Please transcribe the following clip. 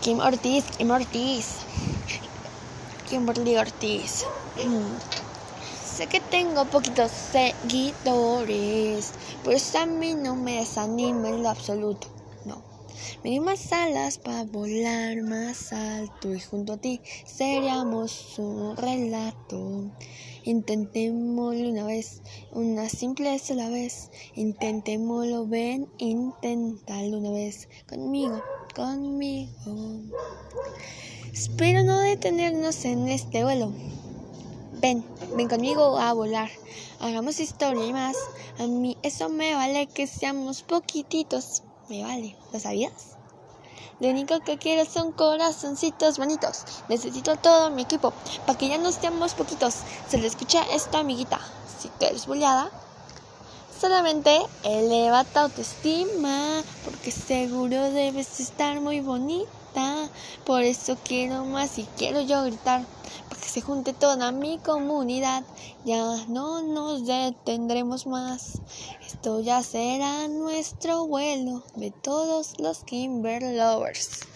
Kim Ortiz, Kim Ortiz. Kimberly Ortiz. sé que tengo poquitos seguidores, pero eso a mí no me desanima en lo absoluto. No. Me di más alas para volar más alto y junto a ti seríamos un relato. Intentémoslo una vez, una simple sola vez. Intentémoslo, ven, inténtalo una vez conmigo conmigo. Espero no detenernos en este vuelo. Ven, ven conmigo a volar. Hagamos historia y más. A mí eso me vale que seamos poquititos. Me vale, ¿lo sabías? Lo único que quiero son corazoncitos bonitos. Necesito todo mi equipo para que ya no seamos poquitos. Se le escucha esto, amiguita. Si tú eres boleada, Solamente eleva tu autoestima, porque seguro debes estar muy bonita. Por eso quiero más y quiero yo gritar, para que se junte toda mi comunidad. Ya no nos detendremos más. Esto ya será nuestro vuelo de todos los Kimber Lovers.